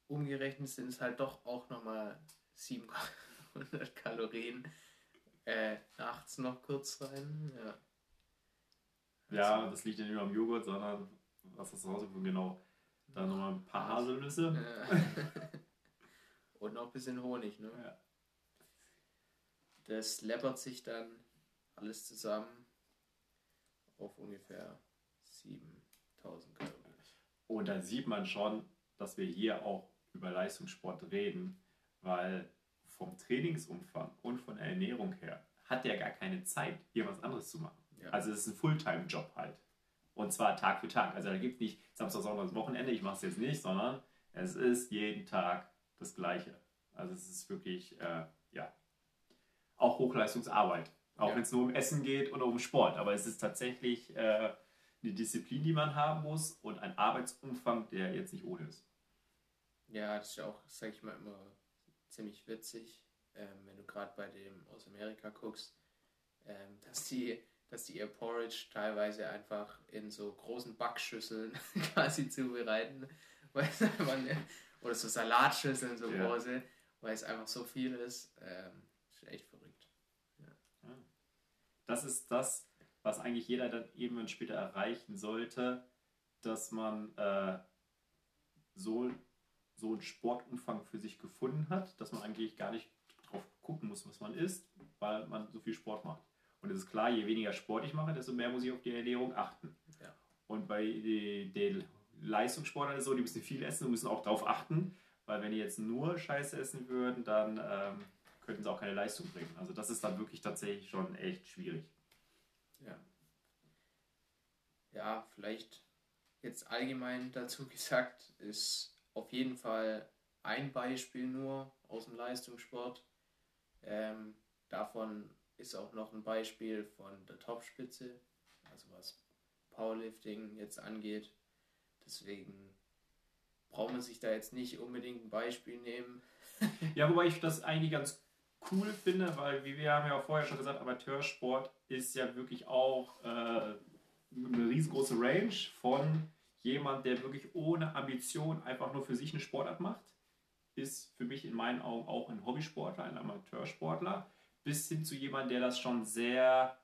umgerechnet sind es halt doch auch nochmal 700 Kalorien. Äh, nachts noch kurz rein. Ja.
Ja, also, das liegt ja nicht nur am Joghurt, sondern was das rausgefunden, genau. Dann nochmal ein paar Haselnüsse. Ja.
Und noch ein bisschen Honig, ne? Ja. Das läppert sich dann alles zusammen auf ungefähr 7000 Kalorien.
Und da sieht man schon, dass wir hier auch über Leistungssport reden, weil vom Trainingsumfang und von der Ernährung her hat er gar keine Zeit, hier was anderes zu machen. Ja. Also es ist ein Fulltime-Job halt. Und zwar Tag für Tag. Also da gibt es nicht Samstag, Sonntag, Wochenende, ich mache es jetzt nicht, sondern es ist jeden Tag das Gleiche. Also es ist wirklich, äh, ja, auch Hochleistungsarbeit. Auch ja. wenn es nur um Essen geht oder um Sport. Aber es ist tatsächlich äh, eine Disziplin, die man haben muss und ein Arbeitsumfang, der jetzt nicht ohne ist.
Ja, das ist auch, sage ich mal, immer ziemlich witzig, ähm, wenn du gerade bei dem aus Amerika guckst, ähm, dass die dass die ihr Porridge teilweise einfach in so großen Backschüsseln quasi zubereiten. Weil man, oder so Salatschüsseln, so ja. große, weil es einfach so viel ist. Ähm, ist echt verrückt. Ja.
das ist das, was eigentlich jeder dann irgendwann später erreichen sollte, dass man äh, so, so einen Sportumfang für sich gefunden hat, dass man eigentlich gar nicht drauf gucken muss, was man isst, weil man so viel Sport macht. Und es ist klar, je weniger Sport ich mache, desto mehr muss ich auf die Ernährung achten.
Ja.
Und bei den Leistungssportlern ist es so, die müssen viel essen und müssen auch darauf achten, weil wenn die jetzt nur Scheiße essen würden, dann ähm, könnten sie auch keine Leistung bringen. Also das ist dann wirklich tatsächlich schon echt schwierig.
Ja. Ja, vielleicht jetzt allgemein dazu gesagt, ist auf jeden Fall ein Beispiel nur aus dem Leistungssport. Ähm, davon ist auch noch ein Beispiel von der Topspitze, also was Powerlifting jetzt angeht. Deswegen braucht man sich da jetzt nicht unbedingt ein Beispiel nehmen.
ja, wobei ich das eigentlich ganz cool finde, weil wie wir haben ja auch vorher schon gesagt, Amateursport ist ja wirklich auch äh, eine riesengroße Range von jemand, der wirklich ohne Ambition einfach nur für sich eine Sportart macht, ist für mich in meinen Augen auch ein Hobbysportler, ein Amateursportler, bis hin zu jemand, der das schon sehr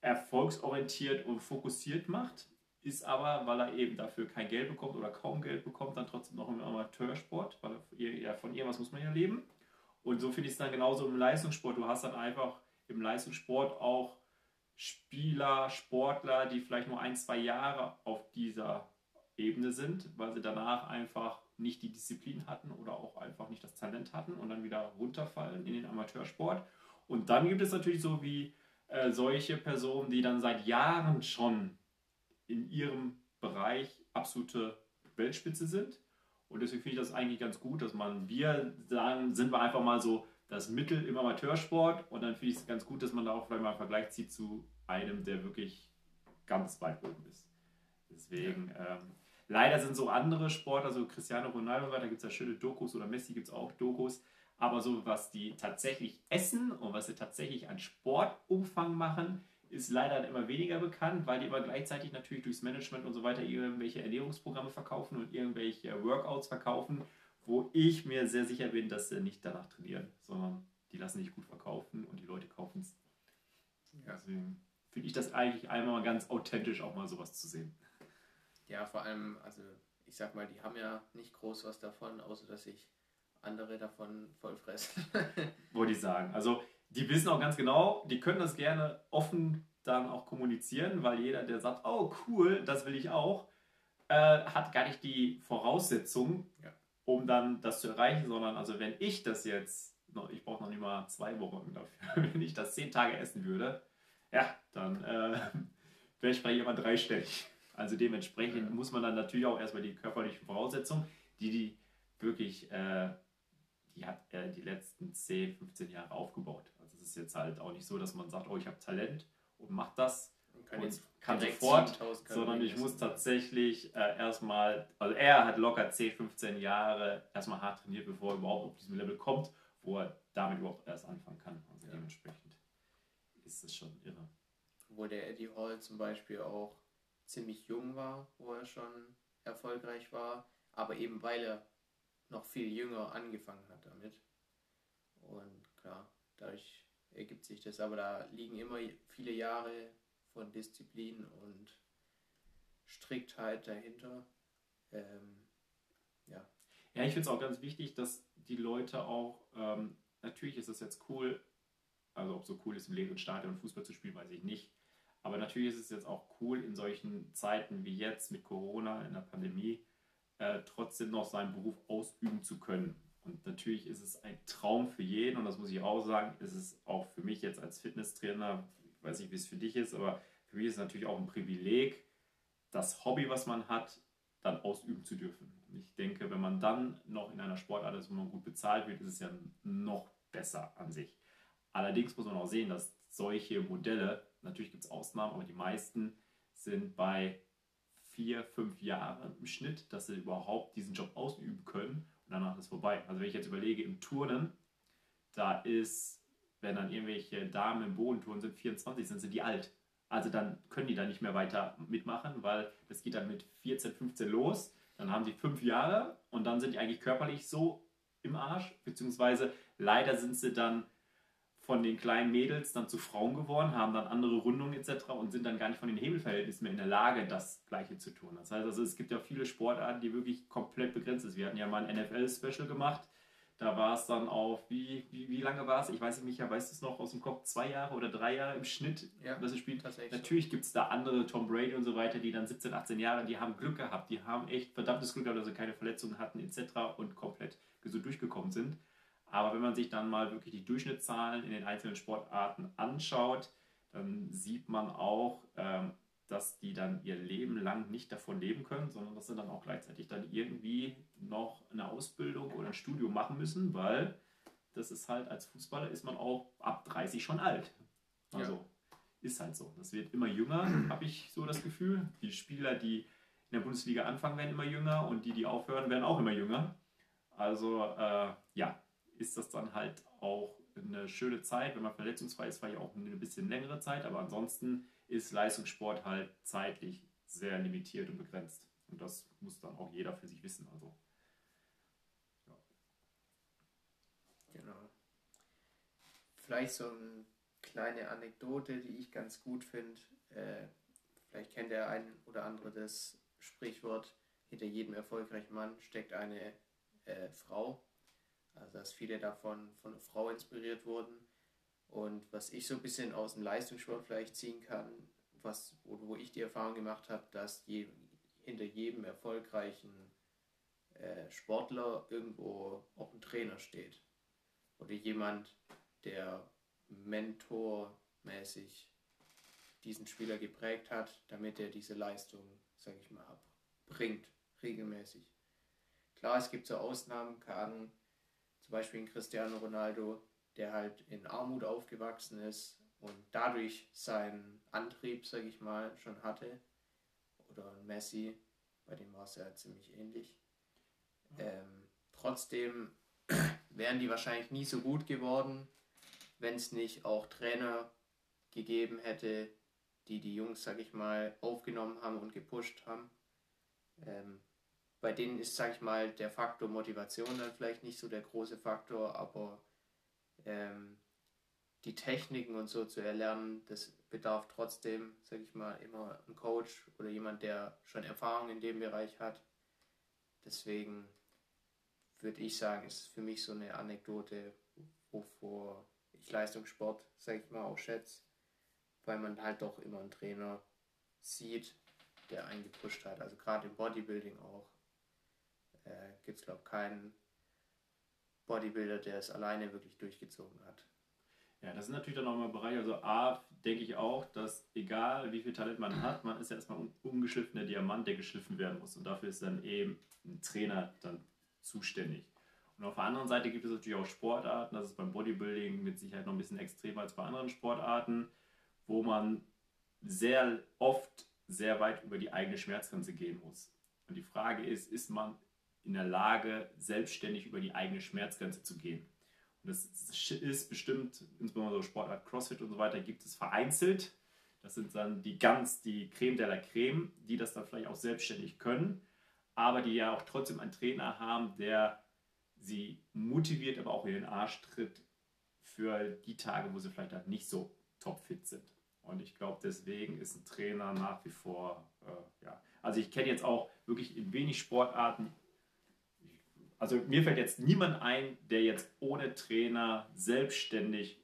erfolgsorientiert und fokussiert macht, ist aber, weil er eben dafür kein Geld bekommt oder kaum Geld bekommt, dann trotzdem noch im Amateursport, weil ja, von irgendwas muss man ja leben. Und so finde ich es dann genauso im Leistungssport. Du hast dann einfach im Leistungssport auch Spieler, Sportler, die vielleicht nur ein, zwei Jahre auf dieser Ebene sind, weil sie danach einfach nicht die Disziplin hatten oder auch einfach nicht das Talent hatten und dann wieder runterfallen in den Amateursport. Und dann gibt es natürlich so wie äh, solche Personen, die dann seit Jahren schon in ihrem Bereich absolute Weltspitze sind. Und deswegen finde ich das eigentlich ganz gut, dass man, wir sagen, sind wir einfach mal so das Mittel im Amateursport und dann finde ich es ganz gut, dass man da auch vielleicht mal einen Vergleich zieht zu einem, der wirklich ganz weit oben ist. Deswegen, ähm, leider sind so andere Sportler, so Cristiano Ronaldo, da gibt es ja schöne Dokus oder Messi gibt es auch Dokus, aber so was die tatsächlich essen und was sie tatsächlich an Sportumfang machen, ist leider immer weniger bekannt, weil die aber gleichzeitig natürlich durchs Management und so weiter irgendwelche Ernährungsprogramme verkaufen und irgendwelche Workouts verkaufen, wo ich mir sehr sicher bin, dass sie nicht danach trainieren, sondern die lassen sich gut verkaufen und die Leute kaufen es. Ja. Deswegen finde ich das eigentlich einmal ganz authentisch, auch mal sowas zu sehen.
Ja, vor allem, also ich sag mal, die haben ja nicht groß was davon, außer dass sich andere davon voll fressen.
Wollte ich sagen. Also die wissen auch ganz genau, die können das gerne offen dann auch kommunizieren, weil jeder, der sagt, oh cool, das will ich auch, äh, hat gar nicht die Voraussetzung, ja. um dann das zu erreichen, sondern also wenn ich das jetzt, ich brauche noch nicht mal zwei Wochen dafür, wenn ich das zehn Tage essen würde, ja, dann äh, wäre ich vielleicht immer dreistellig. Also dementsprechend ja. muss man dann natürlich auch erstmal die körperlichen Voraussetzungen, die die wirklich, äh, die hat er die letzten 10, 15 Jahre aufgebaut ist jetzt halt auch nicht so, dass man sagt, oh, ich habe Talent und mach das und kann, und kann sofort, sondern ich muss tatsächlich äh, erstmal, also er hat locker 10, 15 Jahre erstmal hart trainiert, bevor er überhaupt auf diesem Level kommt, wo er damit überhaupt erst anfangen kann. Also ja. dementsprechend ist das schon irre.
Wo der Eddie Hall zum Beispiel auch ziemlich jung war, wo er schon erfolgreich war, aber eben weil er noch viel jünger angefangen hat damit. Und klar, dadurch ergibt sich das. Aber da liegen immer viele Jahre von Disziplin und Striktheit dahinter. Ähm, ja.
Ja, ich finde es auch ganz wichtig, dass die Leute auch, ähm, natürlich ist es jetzt cool, also ob so cool ist im leeren Stadion Fußball zu spielen, weiß ich nicht. Aber natürlich ist es jetzt auch cool, in solchen Zeiten wie jetzt mit Corona, in der Pandemie, äh, trotzdem noch seinen Beruf ausüben zu können. Und natürlich ist es ein Traum für jeden und das muss ich auch sagen, ist es auch für mich jetzt als Fitnesstrainer, ich weiß nicht, wie es für dich ist, aber für mich ist es natürlich auch ein Privileg, das Hobby, was man hat, dann ausüben zu dürfen. Und ich denke, wenn man dann noch in einer Sportart ist, wo man gut bezahlt wird, ist es ja noch besser an sich. Allerdings muss man auch sehen, dass solche Modelle, natürlich gibt es Ausnahmen, aber die meisten sind bei vier, fünf Jahren im Schnitt, dass sie überhaupt diesen Job ausüben können danach ist vorbei. Also wenn ich jetzt überlege, im Turnen, da ist, wenn dann irgendwelche Damen im Bodenturnen sind, 24 sind, sind die alt. Also dann können die da nicht mehr weiter mitmachen, weil das geht dann mit 14, 15 los. Dann haben die fünf Jahre und dann sind die eigentlich körperlich so im Arsch, beziehungsweise leider sind sie dann von den kleinen Mädels dann zu Frauen geworden, haben dann andere Rundungen etc. und sind dann gar nicht von den Hebelverhältnissen mehr in der Lage, das Gleiche zu tun. Das heißt also, es gibt ja viele Sportarten, die wirklich komplett begrenzt sind. Wir hatten ja mal ein NFL-Special gemacht. Da war es dann auf, wie, wie, wie lange war es? Ich weiß nicht, weißt du es noch aus dem Kopf? Zwei Jahre oder drei Jahre im Schnitt,
Ja,
was es spielt. Natürlich gibt es da andere, Tom Brady und so weiter, die dann 17, 18 Jahre, die haben Glück gehabt. Die haben echt verdammtes Glück gehabt, dass sie keine Verletzungen hatten etc. und komplett gesund durchgekommen sind. Aber wenn man sich dann mal wirklich die Durchschnittszahlen in den einzelnen Sportarten anschaut, dann sieht man auch, ähm, dass die dann ihr Leben lang nicht davon leben können, sondern dass sie dann auch gleichzeitig dann irgendwie noch eine Ausbildung oder ein Studium machen müssen, weil das ist halt, als Fußballer ist man auch ab 30 schon alt. Also ist halt so. Das wird immer jünger, habe ich so das Gefühl. Die Spieler, die in der Bundesliga anfangen, werden immer jünger und die, die aufhören, werden auch immer jünger. Also äh, ja, ist das dann halt auch eine schöne Zeit. Wenn man verletzungsfrei ist, war ja auch eine bisschen längere Zeit, aber ansonsten ist Leistungssport halt zeitlich sehr limitiert und begrenzt. Und das muss dann auch jeder für sich wissen. Also
Genau. Vielleicht so eine kleine Anekdote, die ich ganz gut finde. Äh, vielleicht kennt der ein oder andere das Sprichwort, hinter jedem erfolgreichen Mann steckt eine äh, Frau. Also dass viele davon von einer Frau inspiriert wurden. Und was ich so ein bisschen aus dem Leistungssport vielleicht ziehen kann, was, wo, ich die Erfahrung gemacht habe, dass je, hinter jedem erfolgreichen äh, Sportler irgendwo auch ein Trainer steht oder jemand, der mentormäßig diesen Spieler geprägt hat, damit er diese Leistung, sage ich mal, bringt, regelmäßig. Klar, es gibt so Ausnahmen, keine Ahnung, zum Beispiel ein Cristiano Ronaldo, der halt in Armut aufgewachsen ist und dadurch seinen Antrieb, sage ich mal, schon hatte. Oder Messi, bei dem war es ja ziemlich ähnlich. Ähm, trotzdem wären die wahrscheinlich nie so gut geworden, wenn es nicht auch Trainer gegeben hätte, die die Jungs, sag ich mal, aufgenommen haben und gepusht haben. Ähm, bei denen ist, sag ich mal, der Faktor Motivation dann vielleicht nicht so der große Faktor, aber ähm, die Techniken und so zu erlernen, das bedarf trotzdem, sag ich mal, immer ein Coach oder jemand, der schon Erfahrung in dem Bereich hat. Deswegen würde ich sagen, ist für mich so eine Anekdote, wovor ich Leistungssport, sag ich mal, auch schätze, weil man halt doch immer einen Trainer sieht, der einen gepusht hat. Also gerade im Bodybuilding auch äh, gibt es, glaube ich, keinen Bodybuilder, der es alleine wirklich durchgezogen hat.
Ja, das sind natürlich dann auch mal Bereiche. Also A, denke ich auch, dass egal wie viel Talent man hat, man ist ja erstmal ein ungeschliffener Diamant, der geschliffen werden muss. Und dafür ist dann eben ein Trainer dann zuständig. Und auf der anderen Seite gibt es natürlich auch Sportarten, das ist beim Bodybuilding mit Sicherheit noch ein bisschen extremer als bei anderen Sportarten, wo man sehr oft sehr weit über die eigene Schmerzgrenze gehen muss. Und die Frage ist, ist man in der Lage, selbstständig über die eigene Schmerzgrenze zu gehen? Und das ist bestimmt, insbesondere so Sportart CrossFit und so weiter, gibt es vereinzelt. Das sind dann die ganz, die Creme de la Creme, die das dann vielleicht auch selbstständig können, aber die ja auch trotzdem einen Trainer haben, der sie motiviert, aber auch in den Arsch tritt für die Tage, wo sie vielleicht halt nicht so topfit sind. Und ich glaube, deswegen ist ein Trainer nach wie vor, äh, ja. Also ich kenne jetzt auch wirklich in wenig Sportarten, also mir fällt jetzt niemand ein, der jetzt ohne Trainer selbstständig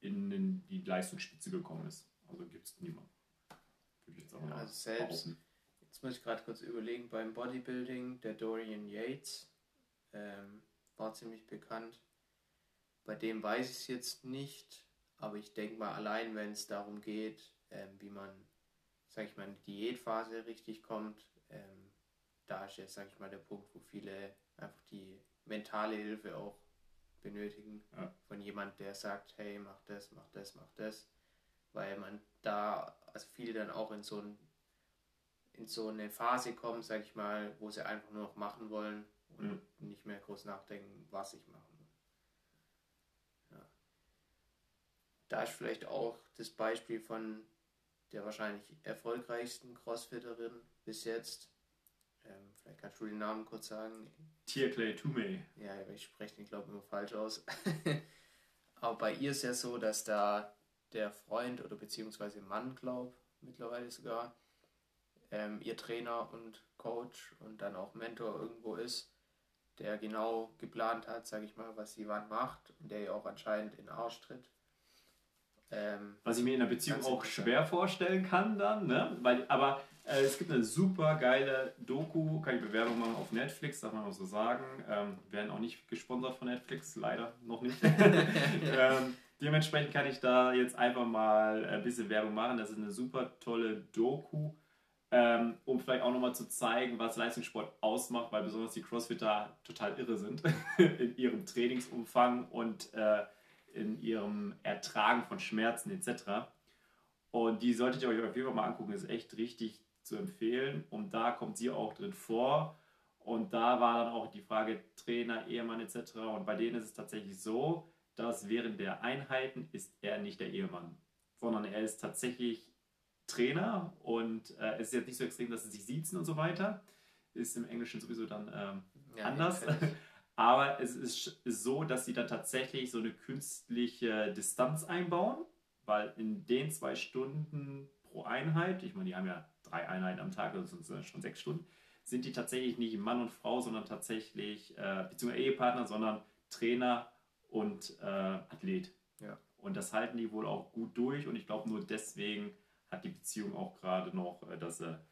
in die Leistungsspitze gekommen ist. Also gibt es niemanden. Würde ich jetzt auch
Ja, also selbst,
behaupten.
jetzt muss ich gerade kurz überlegen, beim Bodybuilding, der Dorian Yates ähm, war ziemlich bekannt. Bei dem weiß ich es jetzt nicht, aber ich denke mal, allein wenn es darum geht, ähm, wie man, sag ich mal, in die Diätphase richtig kommt, ähm, da ist jetzt, sag ich mal, der Punkt, wo viele einfach die mentale Hilfe auch benötigen.
Ja.
Von jemand, der sagt, hey, mach das, mach das, mach das. Weil man da, also viele dann auch in so, ein, in so eine Phase kommen, sag ich mal, wo sie einfach nur noch machen wollen und
Mhm.
nicht mehr groß nachdenken, was ich machen will. Ja. Da ist vielleicht auch das Beispiel von der wahrscheinlich erfolgreichsten Crossfitterin bis jetzt. Ähm, vielleicht kannst du den Namen kurz sagen.
Tier Clay Toomey.
Ja, ich spreche den, glaube ich, immer falsch aus. aber bei ihr ist ja so, dass da der Freund oder beziehungsweise Mann, glaub, mittlerweile sogar, ähm, ihr Trainer und Coach und dann auch Mentor irgendwo ist, der genau geplant hat, sage ich mal, was sie wann macht und der ihr auch anscheinend in den Arsch tritt.
Ähm, was ich mir in einer Beziehung auch schwer vorstellen kann dann, ne? Weil, aber es gibt eine super geile Doku, kann ich Bewerbung machen auf Netflix, darf man auch so sagen. Ähm, werden auch nicht gesponsert von Netflix, leider noch nicht. ähm, dementsprechend kann ich da jetzt einfach mal ein bisschen Werbung machen. Das ist eine super tolle Doku ähm, um vielleicht auch nochmal zu zeigen, was Leistungssport ausmacht, weil besonders die Crossfitter total irre sind in ihrem Trainingsumfang und äh, in ihrem Ertragen von Schmerzen etc. Und die solltet ihr euch auf jeden Fall mal angucken, ist echt richtig zu empfehlen. Und da kommt sie auch drin vor. Und da war dann auch die Frage Trainer, Ehemann etc. Und bei denen ist es tatsächlich so, dass während der Einheiten ist er nicht der Ehemann, sondern er ist tatsächlich Trainer und äh, es ist jetzt nicht so extrem, dass sie sich siezen und so weiter. Ist im Englischen sowieso dann ähm, ja, anders. Aber es ist, ist so, dass sie dann tatsächlich so eine künstliche Distanz einbauen, weil in den zwei Stunden pro Einheit, ich meine, die haben ja drei Einheiten am Tag, also sind schon sechs Stunden, sind die tatsächlich nicht Mann und Frau, sondern tatsächlich, äh, beziehungsweise Ehepartner, sondern Trainer und äh, Athlet. Ja. Und das halten die wohl auch gut durch und ich glaube nur deswegen hat die Beziehung auch gerade noch, äh, dass er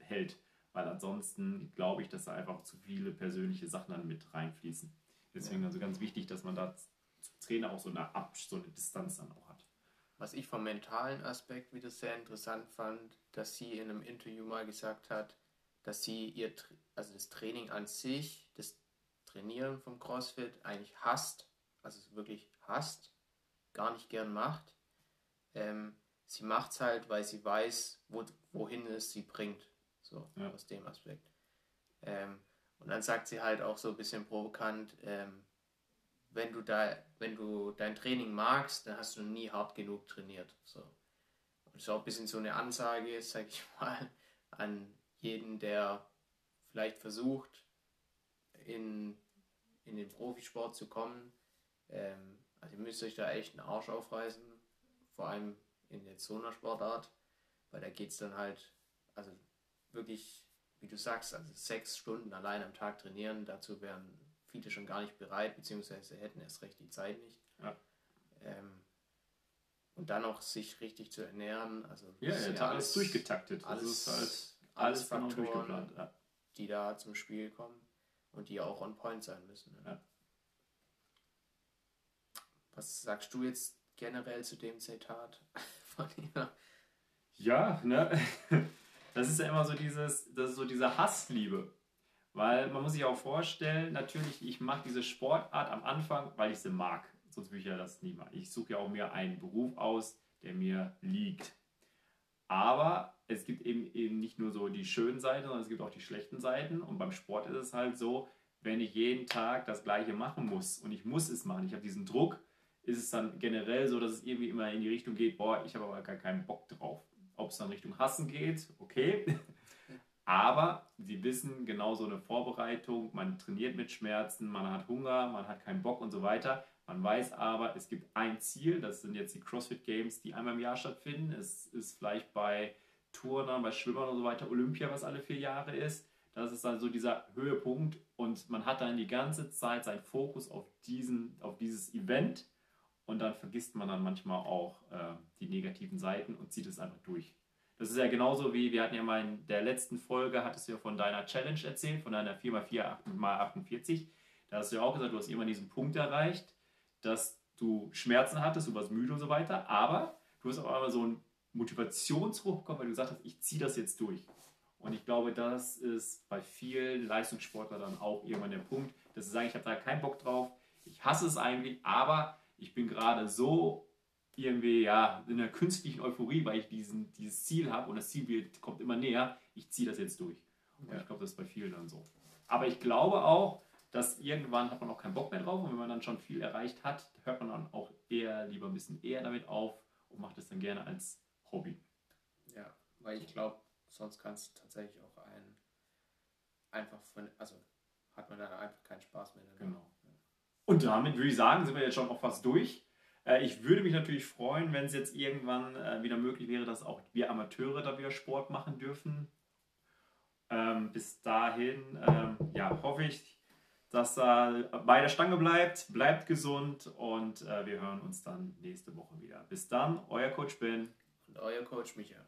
hält. Weil ansonsten glaube ich, dass da einfach zu viele persönliche Sachen dann mit reinfließen. Deswegen also ganz wichtig, dass man da zum Trainer auch so eine, Ab so eine Distanz dann auch hat.
Was ich vom mentalen Aspekt wieder sehr interessant fand, dass sie in einem Interview mal gesagt hat, dass sie ihr, also das Training an sich, das Trainieren vom CrossFit eigentlich hasst, also wirklich hasst, gar nicht gern macht. Ähm, sie macht es halt, weil sie weiß, wo, wohin es sie bringt. So, ja. aus dem Aspekt. Ähm, und dann sagt sie halt auch so ein bisschen provokant, ähm, wenn du da, wenn du dein Training magst, dann hast du nie hart genug trainiert. So. Das ist auch ein bisschen so eine Ansage, sag ich mal, an jeden, der vielleicht versucht, in, in den Profisport zu kommen. Ähm, also ihr müsst euch da echt einen Arsch aufreißen. Vor allem in jetzt so Sportart, weil da geht es dann halt, also wirklich, wie du sagst, also sechs Stunden allein am Tag trainieren, dazu wären viele schon gar nicht bereit, beziehungsweise hätten erst recht die Zeit nicht. Ja. Ähm, und dann noch sich richtig zu ernähren, also
ja, ja, ja alles durchgetaktet.
Alles,
also
alles, alles Faktoren, ja. die da zum Spiel kommen und die auch on point sein müssen. Ja. Was sagst du jetzt generell zu dem Zitat? von ihr.
Ja, ne? Das ist ja immer so dieses, das ist so diese Hassliebe. Weil man muss sich auch vorstellen, natürlich, ich mache diese Sportart am Anfang, weil ich sie mag. Sonst würde ich ja das nie machen. Ich suche ja auch mir einen Beruf aus, der mir liegt. Aber es gibt eben, eben nicht nur so die schönen Seiten, sondern es gibt auch die schlechten Seiten. Und beim Sport ist es halt so, wenn ich jeden Tag das Gleiche machen muss und ich muss es machen, ich habe diesen Druck, ist es dann generell so, dass es irgendwie immer in die Richtung geht, boah, ich habe aber gar keinen Bock drauf. Ob es dann Richtung Hassen geht, okay. Aber sie wissen genau so eine Vorbereitung, man trainiert mit Schmerzen, man hat Hunger, man hat keinen Bock und so weiter. Man weiß aber, es gibt ein Ziel, das sind jetzt die CrossFit Games, die einmal im Jahr stattfinden. Es ist vielleicht bei Turnern, bei Schwimmern und so weiter Olympia, was alle vier Jahre ist. Das ist dann so dieser Höhepunkt und man hat dann die ganze Zeit seinen Fokus auf, diesen, auf dieses Event und dann vergisst man dann manchmal auch äh, die negativen Seiten und zieht es einfach durch. Das ist ja genauso wie, wir hatten ja mal in der letzten Folge, hattest du ja von deiner Challenge erzählt, von deiner 4x4 8x48. Da hast du ja auch gesagt, du hast immer diesen Punkt erreicht, dass du Schmerzen hattest, du warst müde und so weiter, aber du hast auch einmal so einen Motivationsruch bekommen, weil du gesagt hast, ich ziehe das jetzt durch. Und ich glaube, das ist bei vielen Leistungssportlern dann auch irgendwann der Punkt, dass sie sagen, ich habe da keinen Bock drauf, ich hasse es eigentlich, aber ich bin gerade so irgendwie ja in einer künstlichen Euphorie, weil ich diesen, dieses Ziel habe und das Ziel kommt immer näher. Ich ziehe das jetzt durch. Und ja. ich glaube, das ist bei vielen dann so. Aber ich glaube auch, dass irgendwann hat man auch keinen Bock mehr drauf und wenn man dann schon viel erreicht hat, hört man dann auch eher lieber ein bisschen eher damit auf und macht es dann gerne als Hobby.
Ja, weil ich glaube, sonst kann es tatsächlich auch ein einfach von, also hat man dann einfach keinen Spaß mehr.
Genau. Und damit würde ich sagen, sind wir jetzt schon auch fast durch. Äh, ich würde mich natürlich freuen, wenn es jetzt irgendwann äh, wieder möglich wäre, dass auch wir Amateure da wieder Sport machen dürfen. Ähm, bis dahin ähm, ja, hoffe ich, dass er bei der Stange bleibt, bleibt gesund und äh, wir hören uns dann nächste Woche wieder. Bis dann, euer Coach Ben.
Und euer Coach Michael.